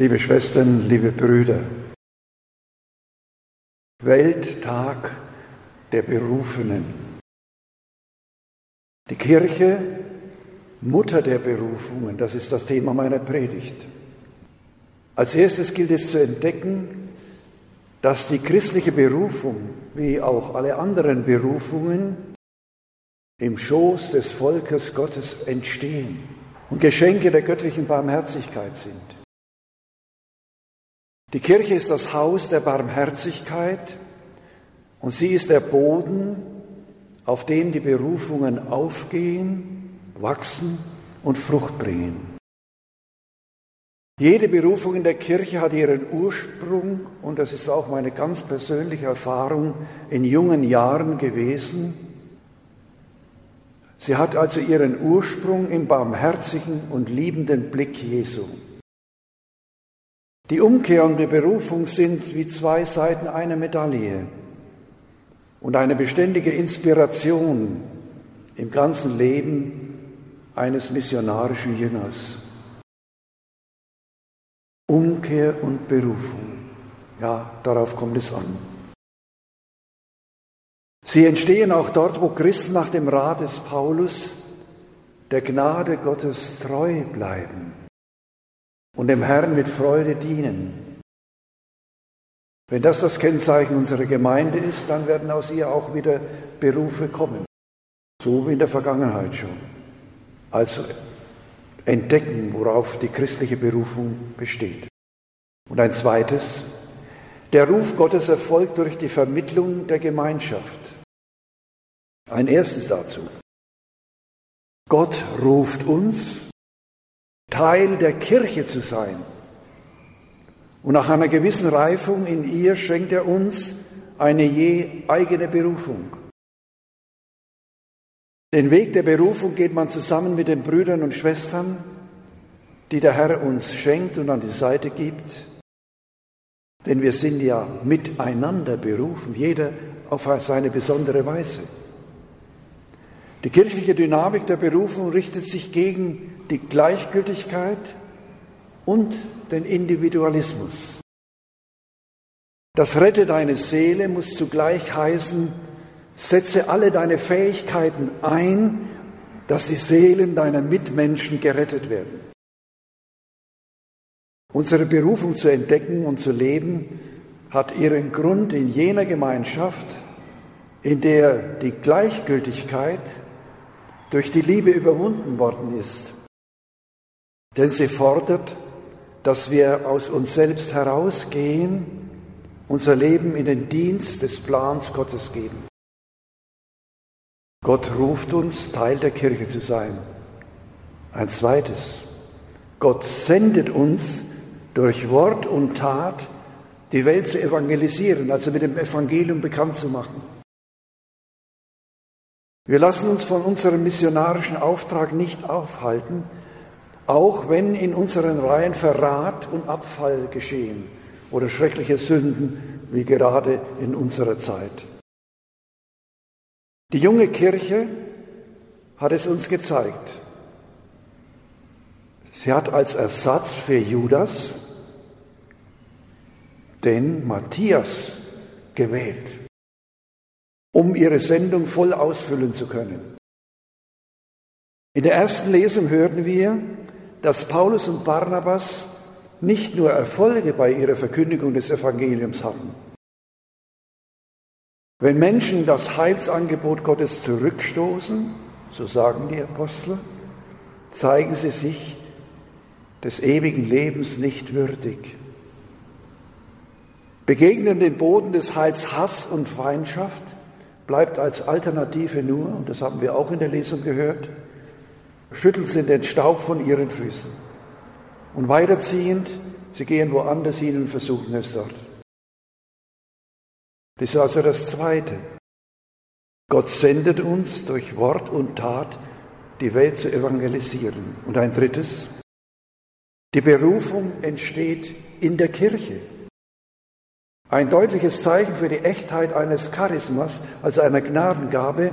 liebe Schwestern, liebe Brüder. Welttag der Berufenen. Die Kirche, Mutter der Berufungen, das ist das Thema meiner Predigt. Als erstes gilt es zu entdecken, dass die christliche Berufung, wie auch alle anderen Berufungen, im Schoß des Volkes Gottes entstehen und Geschenke der göttlichen Barmherzigkeit sind. Die Kirche ist das Haus der Barmherzigkeit und sie ist der Boden, auf dem die Berufungen aufgehen, wachsen und Frucht bringen. Jede Berufung in der Kirche hat ihren Ursprung, und das ist auch meine ganz persönliche Erfahrung in jungen Jahren gewesen. Sie hat also ihren Ursprung im barmherzigen und liebenden Blick Jesu. Die Umkehr und die Berufung sind wie zwei Seiten einer Medaille und eine beständige Inspiration im ganzen Leben eines missionarischen Jüngers. Umkehr und Berufung, ja, darauf kommt es an. Sie entstehen auch dort, wo Christen nach dem Rat des Paulus der Gnade Gottes treu bleiben und dem Herrn mit Freude dienen wenn das das Kennzeichen unserer Gemeinde ist, dann werden aus ihr auch wieder Berufe kommen. So wie in der Vergangenheit schon. Also entdecken, worauf die christliche Berufung besteht. Und ein zweites, der Ruf Gottes erfolgt durch die Vermittlung der Gemeinschaft. Ein erstes dazu. Gott ruft uns, Teil der Kirche zu sein. Und nach einer gewissen Reifung in ihr schenkt er uns eine je eigene Berufung. Den Weg der Berufung geht man zusammen mit den Brüdern und Schwestern, die der Herr uns schenkt und an die Seite gibt. Denn wir sind ja miteinander berufen, jeder auf seine besondere Weise. Die kirchliche Dynamik der Berufung richtet sich gegen die Gleichgültigkeit und den Individualismus. Das Rette deine Seele muss zugleich heißen, setze alle deine Fähigkeiten ein, dass die Seelen deiner Mitmenschen gerettet werden. Unsere Berufung zu entdecken und zu leben hat ihren Grund in jener Gemeinschaft, in der die Gleichgültigkeit durch die Liebe überwunden worden ist. Denn sie fordert, dass wir aus uns selbst herausgehen, unser Leben in den Dienst des Plans Gottes geben. Gott ruft uns, Teil der Kirche zu sein. Ein zweites, Gott sendet uns durch Wort und Tat die Welt zu evangelisieren, also mit dem Evangelium bekannt zu machen. Wir lassen uns von unserem missionarischen Auftrag nicht aufhalten, auch wenn in unseren Reihen Verrat und Abfall geschehen oder schreckliche Sünden wie gerade in unserer Zeit. Die junge Kirche hat es uns gezeigt. Sie hat als Ersatz für Judas den Matthias gewählt, um ihre Sendung voll ausfüllen zu können. In der ersten Lesung hörten wir, dass Paulus und Barnabas nicht nur Erfolge bei ihrer Verkündigung des Evangeliums hatten. Wenn Menschen das Heilsangebot Gottes zurückstoßen, so sagen die Apostel, zeigen sie sich des ewigen Lebens nicht würdig. Begegnen den Boden des Heils Hass und Feindschaft bleibt als Alternative nur, und das haben wir auch in der Lesung gehört, schütteln sie den Staub von ihren Füßen. Und weiterziehend, sie gehen woanders hin und versuchen es dort. Das ist also das Zweite. Gott sendet uns durch Wort und Tat, die Welt zu evangelisieren. Und ein drittes, die Berufung entsteht in der Kirche. Ein deutliches Zeichen für die Echtheit eines Charismas, also einer Gnadengabe,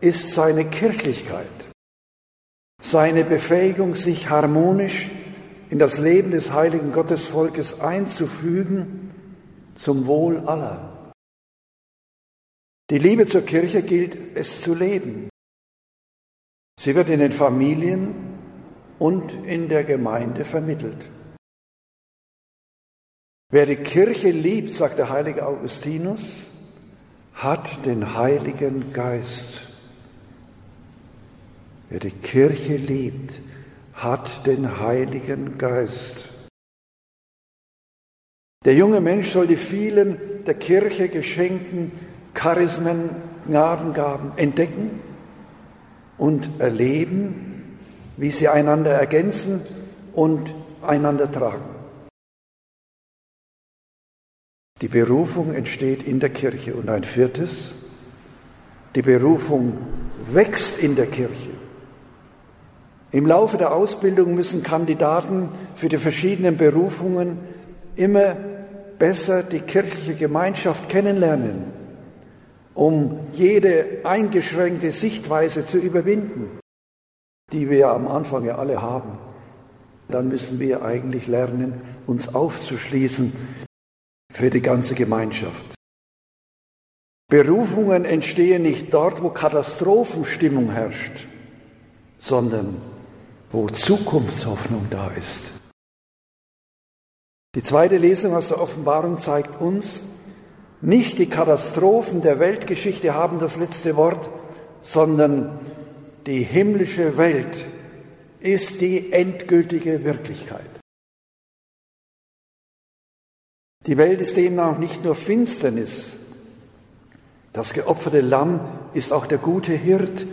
ist seine Kirchlichkeit seine Befähigung, sich harmonisch in das Leben des heiligen Gottesvolkes einzufügen zum Wohl aller. Die Liebe zur Kirche gilt es zu leben. Sie wird in den Familien und in der Gemeinde vermittelt. Wer die Kirche liebt, sagt der heilige Augustinus, hat den Heiligen Geist. Wer die Kirche liebt, hat den Heiligen Geist. Der junge Mensch soll die vielen der Kirche geschenkten Charismen, Gnadengaben entdecken und erleben, wie sie einander ergänzen und einander tragen. Die Berufung entsteht in der Kirche. Und ein viertes, die Berufung wächst in der Kirche. Im Laufe der Ausbildung müssen Kandidaten für die verschiedenen Berufungen immer besser die kirchliche Gemeinschaft kennenlernen, um jede eingeschränkte Sichtweise zu überwinden, die wir am Anfang ja alle haben. Dann müssen wir eigentlich lernen, uns aufzuschließen für die ganze Gemeinschaft. Berufungen entstehen nicht dort, wo Katastrophenstimmung herrscht, sondern wo Zukunftshoffnung da ist. Die zweite Lesung aus der Offenbarung zeigt uns, nicht die Katastrophen der Weltgeschichte haben das letzte Wort, sondern die himmlische Welt ist die endgültige Wirklichkeit. Die Welt ist demnach nicht nur Finsternis. Das geopferte Lamm ist auch der gute Hirt,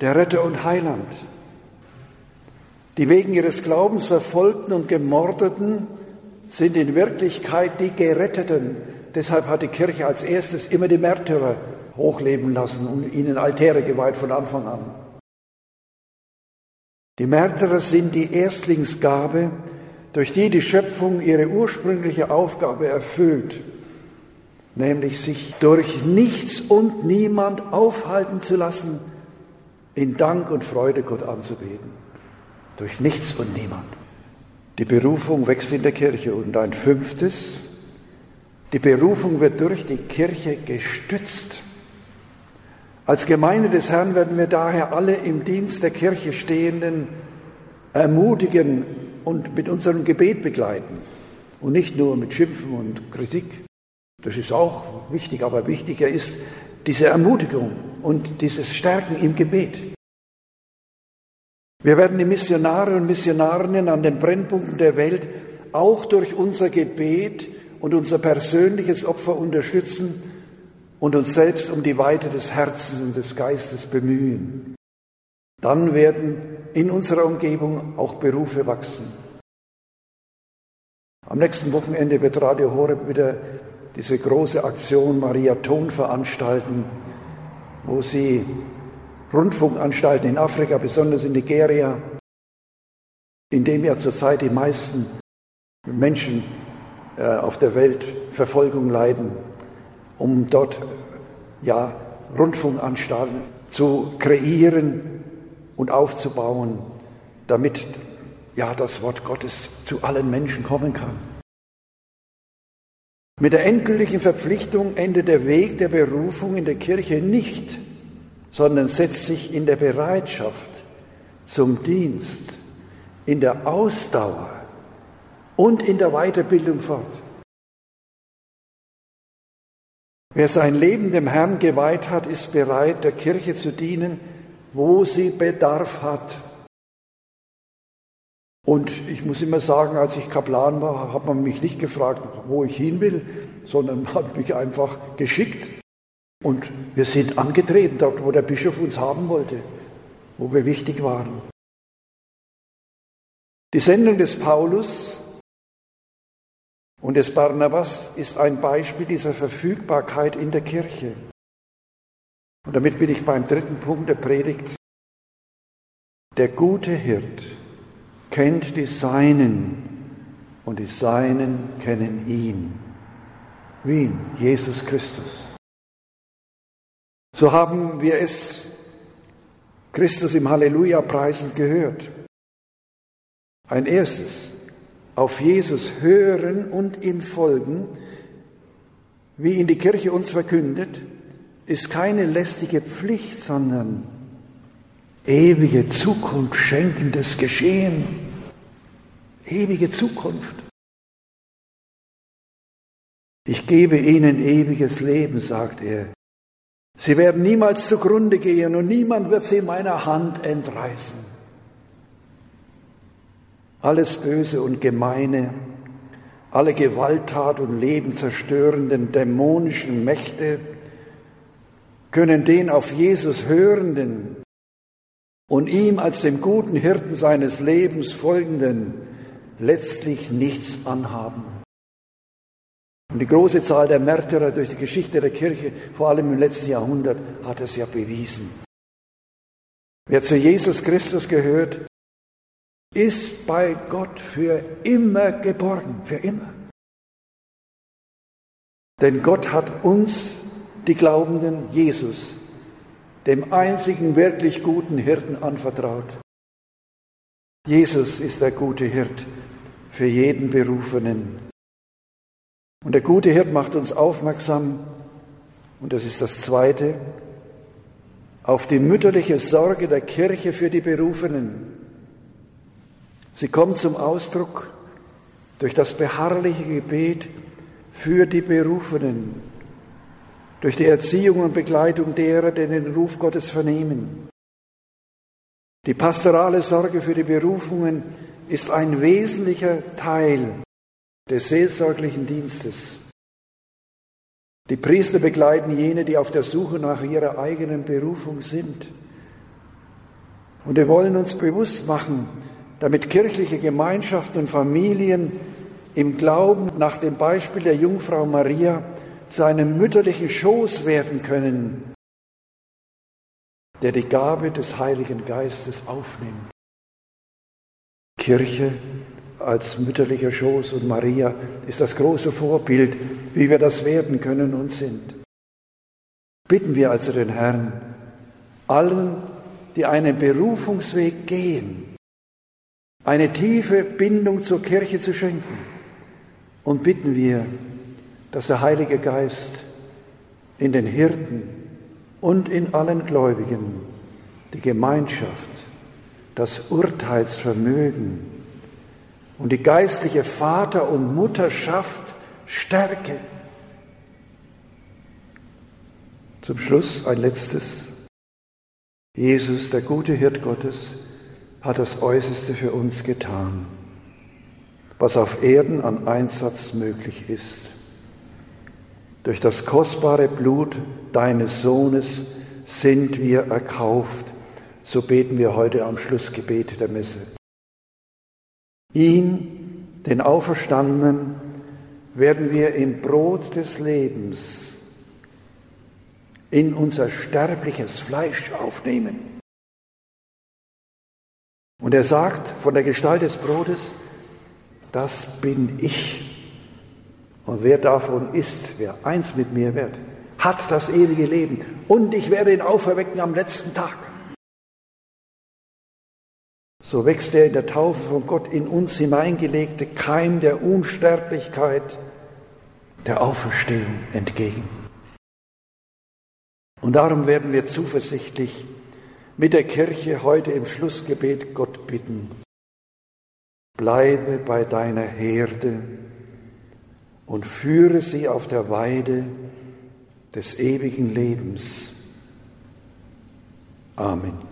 der Retter und Heiland. Die wegen ihres Glaubens verfolgten und gemordeten sind in Wirklichkeit die Geretteten. Deshalb hat die Kirche als erstes immer die Märtyrer hochleben lassen und ihnen Altäre geweiht von Anfang an. Die Märtyrer sind die Erstlingsgabe, durch die die Schöpfung ihre ursprüngliche Aufgabe erfüllt, nämlich sich durch nichts und niemand aufhalten zu lassen, in Dank und Freude Gott anzubeten. Durch nichts und niemand. Die Berufung wächst in der Kirche. Und ein fünftes, die Berufung wird durch die Kirche gestützt. Als Gemeinde des Herrn werden wir daher alle im Dienst der Kirche Stehenden ermutigen und mit unserem Gebet begleiten und nicht nur mit Schimpfen und Kritik. Das ist auch wichtig, aber wichtiger ist diese Ermutigung und dieses Stärken im Gebet. Wir werden die Missionare und Missionarinnen an den Brennpunkten der Welt auch durch unser Gebet und unser persönliches Opfer unterstützen und uns selbst um die Weite des Herzens und des Geistes bemühen. Dann werden in unserer Umgebung auch Berufe wachsen. Am nächsten Wochenende wird Radio Horeb wieder diese große Aktion Maria Ton veranstalten, wo sie Rundfunkanstalten in Afrika, besonders in Nigeria, in dem ja zurzeit die meisten Menschen äh, auf der Welt Verfolgung leiden, um dort ja Rundfunkanstalten zu kreieren und aufzubauen, damit ja das Wort Gottes zu allen Menschen kommen kann. Mit der endgültigen Verpflichtung endet der Weg der Berufung in der Kirche nicht, sondern setzt sich in der Bereitschaft zum Dienst, in der Ausdauer und in der Weiterbildung fort. Wer sein Leben dem Herrn geweiht hat, ist bereit, der Kirche zu dienen, wo sie Bedarf hat. Und ich muss immer sagen, als ich Kaplan war, hat man mich nicht gefragt, wo ich hin will, sondern hat mich einfach geschickt. Und wir sind angetreten dort, wo der Bischof uns haben wollte, wo wir wichtig waren. Die Sendung des Paulus und des Barnabas ist ein Beispiel dieser Verfügbarkeit in der Kirche. Und damit bin ich beim dritten Punkt der Predigt. Der gute Hirt kennt die Seinen und die Seinen kennen ihn. Wen? Jesus Christus. So haben wir es Christus im Halleluja preisend gehört. Ein erstes. auf Jesus hören und ihm folgen, wie ihn die Kirche uns verkündet, ist keine lästige Pflicht, sondern ewige Zukunft schenkendes Geschehen. Ewige Zukunft. Ich gebe ihnen ewiges Leben, sagt er. Sie werden niemals zugrunde gehen und niemand wird sie meiner Hand entreißen. Alles Böse und Gemeine, alle Gewalttat und lebenzerstörenden dämonischen Mächte können den auf Jesus hörenden und ihm als dem guten Hirten seines Lebens folgenden letztlich nichts anhaben. Und die große Zahl der Märtyrer durch die Geschichte der Kirche, vor allem im letzten Jahrhundert, hat es ja bewiesen. Wer zu Jesus Christus gehört, ist bei Gott für immer geborgen, für immer. Denn Gott hat uns, die Glaubenden, Jesus, dem einzigen wirklich guten Hirten anvertraut. Jesus ist der gute Hirt für jeden Berufenen. Und der gute Hirt macht uns aufmerksam, und das ist das Zweite, auf die mütterliche Sorge der Kirche für die Berufenen. Sie kommt zum Ausdruck durch das beharrliche Gebet für die Berufenen, durch die Erziehung und Begleitung derer, die den Ruf Gottes vernehmen. Die pastorale Sorge für die Berufungen ist ein wesentlicher Teil des seelsorglichen Dienstes. Die Priester begleiten jene, die auf der Suche nach ihrer eigenen Berufung sind. Und wir wollen uns bewusst machen, damit kirchliche Gemeinschaften und Familien im Glauben nach dem Beispiel der Jungfrau Maria zu einem mütterlichen Schoß werden können, der die Gabe des Heiligen Geistes aufnimmt. Kirche als mütterlicher Schoß und Maria ist das große Vorbild, wie wir das werden können und sind. Bitten wir also den Herrn, allen, die einen Berufungsweg gehen, eine tiefe Bindung zur Kirche zu schenken. Und bitten wir, dass der Heilige Geist in den Hirten und in allen Gläubigen die Gemeinschaft, das Urteilsvermögen und die geistliche Vater- und Mutterschaft stärke. Zum Schluss ein letztes. Jesus, der gute Hirt Gottes, hat das Äußerste für uns getan, was auf Erden an Einsatz möglich ist. Durch das kostbare Blut deines Sohnes sind wir erkauft. So beten wir heute am Schlussgebet der Messe. Ihn, den Auferstandenen, werden wir im Brot des Lebens in unser sterbliches Fleisch aufnehmen. Und er sagt von der Gestalt des Brotes, das bin ich. Und wer davon isst, wer eins mit mir wird, hat das ewige Leben. Und ich werde ihn auferwecken am letzten Tag. So wächst er in der Taufe von Gott in uns hineingelegte Keim der Unsterblichkeit, der Auferstehung entgegen. Und darum werden wir zuversichtlich mit der Kirche heute im Schlussgebet Gott bitten. Bleibe bei deiner Herde und führe sie auf der Weide des ewigen Lebens. Amen.